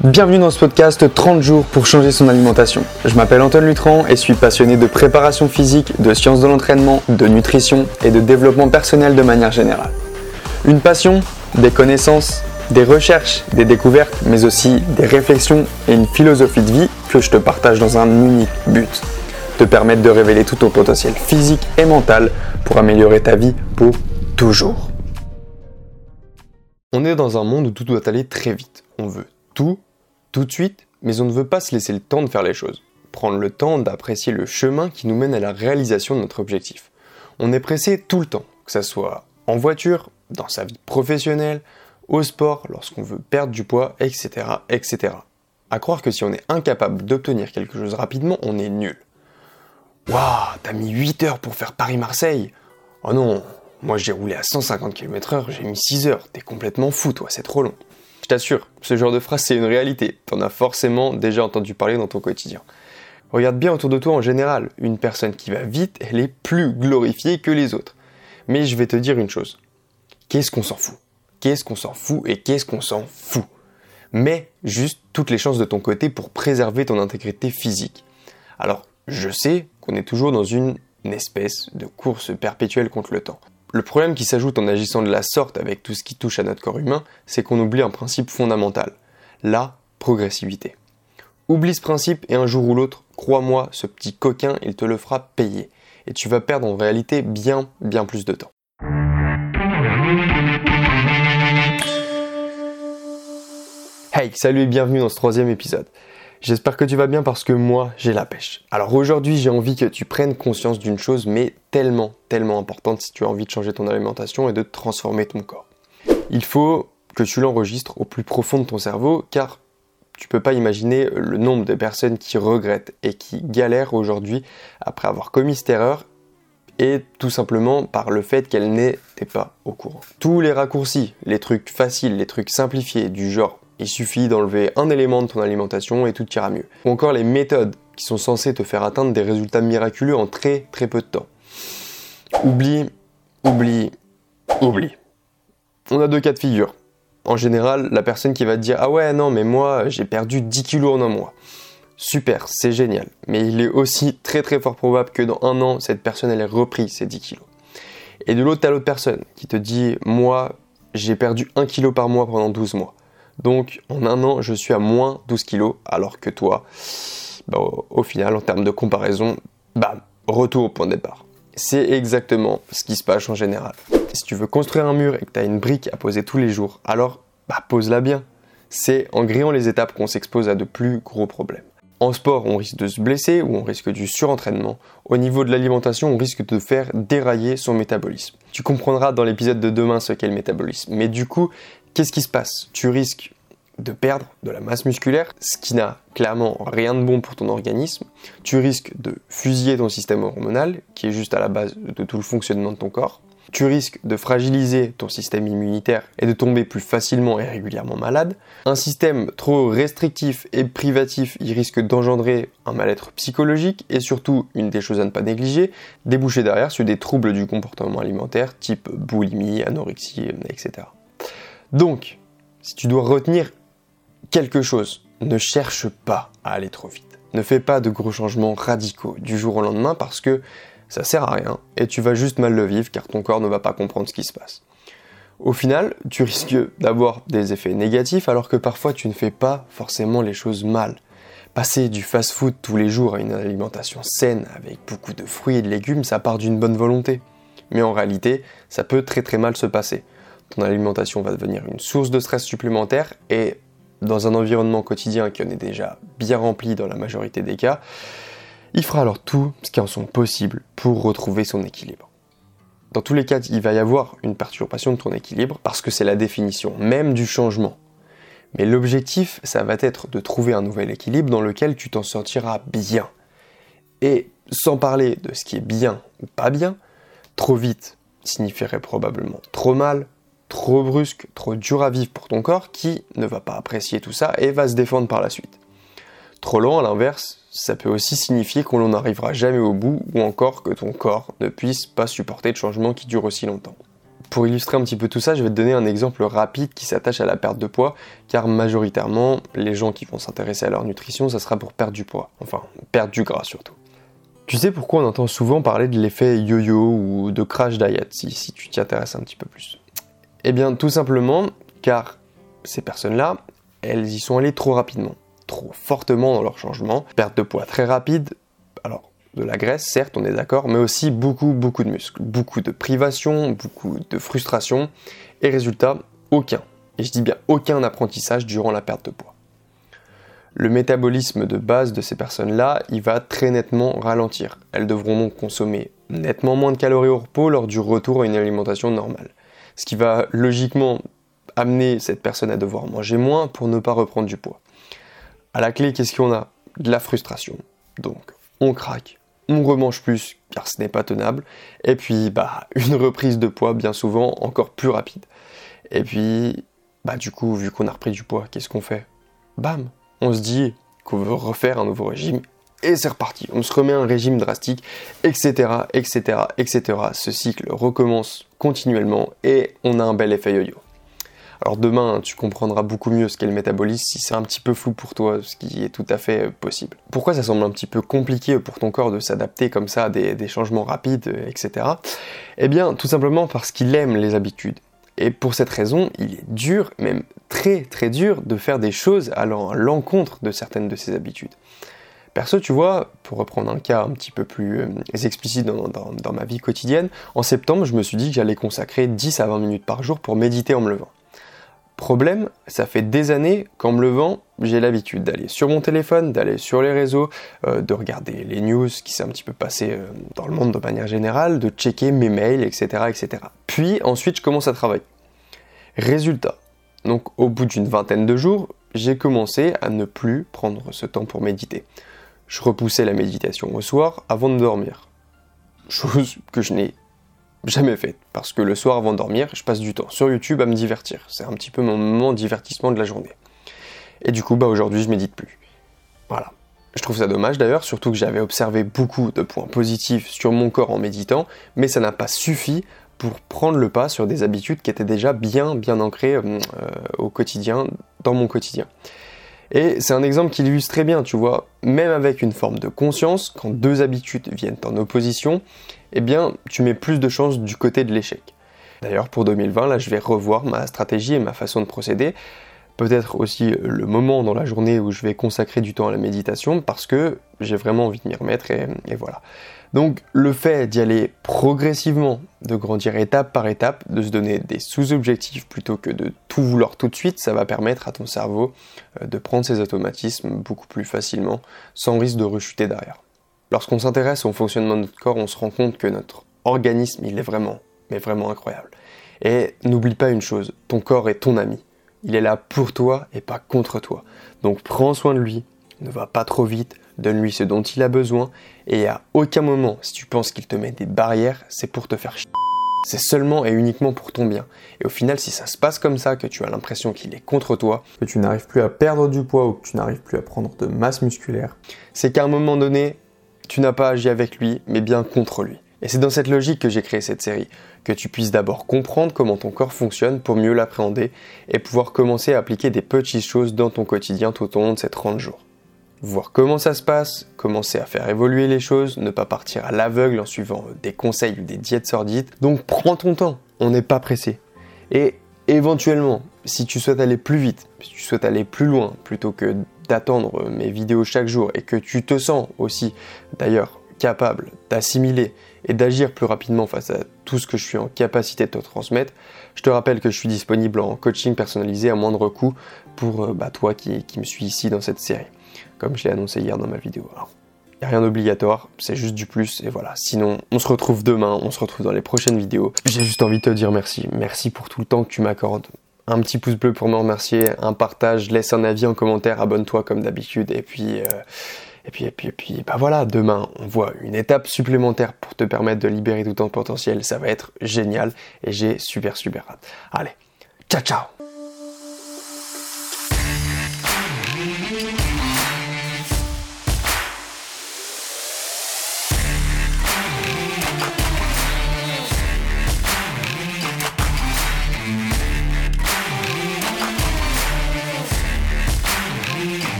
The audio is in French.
Bienvenue dans ce podcast 30 jours pour changer son alimentation. Je m'appelle Antoine Lutran et suis passionné de préparation physique, de sciences de l'entraînement, de nutrition et de développement personnel de manière générale. Une passion, des connaissances, des recherches, des découvertes, mais aussi des réflexions et une philosophie de vie que je te partage dans un unique but. Te permettre de révéler tout ton potentiel physique et mental pour améliorer ta vie pour toujours. On est dans un monde où tout doit aller très vite. On veut tout tout de suite, mais on ne veut pas se laisser le temps de faire les choses, prendre le temps d'apprécier le chemin qui nous mène à la réalisation de notre objectif. On est pressé tout le temps, que ce soit en voiture, dans sa vie professionnelle, au sport, lorsqu'on veut perdre du poids, etc., etc. À croire que si on est incapable d'obtenir quelque chose rapidement, on est nul. Waouh, t'as mis 8 heures pour faire Paris-Marseille Oh non, moi j'ai roulé à 150 km/h, j'ai mis 6 heures, t'es complètement fou toi, c'est trop long. T'assure, ce genre de phrase c'est une réalité. T'en as forcément déjà entendu parler dans ton quotidien. Regarde bien autour de toi en général. Une personne qui va vite, elle est plus glorifiée que les autres. Mais je vais te dire une chose. Qu'est-ce qu'on s'en fout? Qu'est-ce qu'on s'en fout et qu'est-ce qu'on s'en fout? Mais juste toutes les chances de ton côté pour préserver ton intégrité physique. Alors, je sais qu'on est toujours dans une espèce de course perpétuelle contre le temps. Le problème qui s'ajoute en agissant de la sorte avec tout ce qui touche à notre corps humain, c'est qu'on oublie un principe fondamental, la progressivité. Oublie ce principe et un jour ou l'autre, crois-moi, ce petit coquin, il te le fera payer. Et tu vas perdre en réalité bien, bien plus de temps. Hey, salut et bienvenue dans ce troisième épisode. J'espère que tu vas bien parce que moi, j'ai la pêche. Alors aujourd'hui, j'ai envie que tu prennes conscience d'une chose, mais tellement, tellement importante si tu as envie de changer ton alimentation et de transformer ton corps. Il faut que tu l'enregistres au plus profond de ton cerveau, car tu peux pas imaginer le nombre de personnes qui regrettent et qui galèrent aujourd'hui après avoir commis cette erreur et tout simplement par le fait qu'elles n'étaient pas au courant. Tous les raccourcis, les trucs faciles, les trucs simplifiés du genre il suffit d'enlever un élément de ton alimentation et tout ira mieux. Ou encore les méthodes qui sont censées te faire atteindre des résultats miraculeux en très très peu de temps. Oublie, oublie, oublie. On a deux cas de figure. En général, la personne qui va te dire Ah ouais, non, mais moi j'ai perdu 10 kilos en un mois. Super, c'est génial. Mais il est aussi très très fort probable que dans un an, cette personne ait repris ces 10 kilos. Et de l'autre, t'as l'autre personne qui te dit Moi, j'ai perdu 1 kilo par mois pendant 12 mois. Donc en un an, je suis à moins 12 kilos, alors que toi, bah, au, final, en termes de comparaison, bah, retour au point de départ. C'est exactement ce qui se passe en général. Si tu veux construire un mur et que tu as une brique à poser tous les jours, alors bah, pose-la bien. C'est en grillant les étapes qu'on s'expose à de plus gros problèmes. En sport, on risque de se blesser ou on risque du surentraînement. Au niveau de l'alimentation, on risque de faire dérailler son métabolisme. Tu comprendras dans l'épisode de demain ce qu'est le métabolisme. Mais du coup, qu'est-ce qui se passe? Tu risques de perdre de la masse musculaire, ce qui n'a clairement rien de bon pour ton organisme. Tu risques de fusiller ton système hormonal, qui est juste à la base de tout le fonctionnement de ton corps. Tu risques de fragiliser ton système immunitaire et de tomber plus facilement et régulièrement malade. Un système trop restrictif et privatif, il risque d'engendrer un mal-être psychologique et surtout, une des choses à ne pas négliger, déboucher derrière sur des troubles du comportement alimentaire type boulimie, anorexie, etc. Donc, si tu dois retenir quelque chose, ne cherche pas à aller trop vite. Ne fais pas de gros changements radicaux du jour au lendemain parce que ça sert à rien et tu vas juste mal le vivre car ton corps ne va pas comprendre ce qui se passe. Au final, tu risques d'avoir des effets négatifs alors que parfois tu ne fais pas forcément les choses mal. Passer du fast-food tous les jours à une alimentation saine avec beaucoup de fruits et de légumes, ça part d'une bonne volonté. Mais en réalité, ça peut très très mal se passer ton alimentation va devenir une source de stress supplémentaire et dans un environnement quotidien qui en est déjà bien rempli dans la majorité des cas, il fera alors tout ce qui en sont possible pour retrouver son équilibre. Dans tous les cas, il va y avoir une perturbation de ton équilibre parce que c'est la définition même du changement. Mais l'objectif, ça va être de trouver un nouvel équilibre dans lequel tu t'en sortiras bien. Et sans parler de ce qui est bien ou pas bien, trop vite signifierait probablement trop mal, trop brusque, trop dur à vivre pour ton corps qui ne va pas apprécier tout ça et va se défendre par la suite. Trop lent, à l'inverse, ça peut aussi signifier qu'on n'en arrivera jamais au bout ou encore que ton corps ne puisse pas supporter de changements qui durent aussi longtemps. Pour illustrer un petit peu tout ça, je vais te donner un exemple rapide qui s'attache à la perte de poids, car majoritairement, les gens qui vont s'intéresser à leur nutrition, ça sera pour perdre du poids, enfin perdre du gras surtout. Tu sais pourquoi on entend souvent parler de l'effet yo-yo ou de crash diet, si, si tu t'y intéresses un petit peu plus Eh bien tout simplement car ces personnes-là, elles y sont allées trop rapidement, trop fortement dans leur changement, perte de poids très rapide, alors de la graisse, certes, on est d'accord, mais aussi beaucoup, beaucoup de muscles, beaucoup de privation, beaucoup de frustration, et résultat, aucun, et je dis bien aucun apprentissage durant la perte de poids. Le métabolisme de base de ces personnes-là, il va très nettement ralentir. Elles devront donc consommer nettement moins de calories au repos lors du retour à une alimentation normale. Ce qui va logiquement amener cette personne à devoir manger moins pour ne pas reprendre du poids. À la clé, qu'est-ce qu'on a? De la frustration. Donc, on craque, on remange plus car ce n'est pas tenable, et puis bah une reprise de poids bien souvent encore plus rapide. Et puis bah du coup vu qu'on a repris du poids, qu'est-ce qu'on fait? Bam, on se dit qu'on veut refaire un nouveau régime et c'est reparti. On se remet un régime drastique, etc., etc., etc. Ce cycle recommence continuellement et on a un bel effet yo-yo. Alors demain, tu comprendras beaucoup mieux ce qu'est le métabolisme si c'est un petit peu flou pour toi, ce qui est tout à fait possible. Pourquoi ça semble un petit peu compliqué pour ton corps de s'adapter comme ça à des, changements rapides, etc. Eh bien, tout simplement parce qu'il aime les habitudes. Et pour cette raison, il est dur, même très très dur, de faire des choses allant à l'encontre de certaines de ses habitudes. Perso, tu vois, pour reprendre un cas un petit peu plus euh, explicite dans, ma vie quotidienne, en septembre, je me suis dit que j'allais consacrer 10 à 20 minutes par jour pour méditer en me levant. Problème, ça fait des années qu'en me levant, j'ai l'habitude d'aller sur mon téléphone, d'aller sur les réseaux, euh, de regarder les news qui s'est un petit peu passé euh, dans le monde de manière générale, de checker mes mails, etc., etc. Puis ensuite, je commence à travailler. Résultat. Donc, au bout d'une vingtaine de jours, j'ai commencé à ne plus prendre ce temps pour méditer. Je repoussais la méditation au soir avant de dormir. Chose que je n'ai jamais faite. Parce que le soir avant de dormir, je passe du temps sur YouTube à me divertir. C'est un petit peu mon moment divertissement de la journée. Et du coup, bah aujourd'hui, je médite plus. Voilà. Je trouve ça dommage d'ailleurs, surtout que j'avais observé beaucoup de points positifs sur mon corps en méditant, mais ça n'a pas suffi pour prendre le pas sur des habitudes qui étaient déjà bien bien ancrées euh, au quotidien, dans mon quotidien. Et c'est un exemple qui l'illustre très bien, tu vois, même avec une forme de conscience, quand deux habitudes viennent en opposition, eh bien, tu mets plus de chances du côté de l'échec. D'ailleurs, pour 2020, là, je vais revoir ma stratégie et ma façon de procéder. Peut-être aussi le moment dans la journée où je vais consacrer du temps à la méditation parce que j'ai vraiment envie de m'y remettre et, et voilà. Donc le fait d'y aller progressivement, de grandir étape par étape, de se donner des sous-objectifs plutôt que de tout vouloir tout de suite, ça va permettre à ton cerveau euh, de prendre ses automatismes beaucoup plus facilement sans risque de rechuter derrière. Lorsqu'on s'intéresse au fonctionnement de notre corps, on se rend compte que notre organisme, il est vraiment, mais vraiment incroyable. Et n'oublie pas une chose, ton corps est ton ami. Il est là pour toi et pas contre toi. Donc prends soin de lui, ne va pas trop vite, donne-lui ce dont il a besoin, et à aucun moment, si tu penses qu'il te met des barrières, c'est pour te faire chier. C'est seulement et uniquement pour ton bien. Et au final, si ça se passe comme ça, que tu as l'impression qu'il est contre toi, que tu n'arrives plus à perdre du poids ou que tu n'arrives plus à prendre de masse musculaire, c'est qu'à un moment donné, tu n'as pas agi avec lui, mais bien contre lui. Et c'est dans cette logique que j'ai créé cette série, que tu puisses d'abord comprendre comment ton corps fonctionne pour mieux l'appréhender et pouvoir commencer à appliquer des petites choses dans ton quotidien tout au long de ces 30 jours. Voir comment ça se passe, commencer à faire évoluer les choses, ne pas partir à l'aveugle en suivant des conseils ou des diètes sordides. Donc prends ton temps, on n'est pas pressé. Et éventuellement, si tu souhaites aller plus vite, si tu souhaites aller plus loin, plutôt que d'attendre mes vidéos chaque jour et que tu te sens aussi d'ailleurs capable d'assimiler et d'agir plus rapidement face à tout ce que je suis en capacité de te transmettre, je te rappelle que je suis disponible en coaching personnalisé à moindre coût pour euh, bah, toi qui, me suis ici dans cette série, comme je l'ai annoncé hier dans ma vidéo. il n'y a rien d'obligatoire, c'est juste du plus et voilà. Sinon, on se retrouve demain, on se retrouve dans les prochaines vidéos. J'ai juste envie de te dire merci. Merci pour tout le temps que tu m'accordes un petit pouce bleu pour me remercier, un partage, laisse un avis en commentaire, abonne-toi comme d'habitude et puis euh, et puis et puis et puis bah voilà, demain on voit une étape supplémentaire pour te permettre de libérer tout ton potentiel, ça va être génial et j'ai super super hâte. Allez, ciao ciao.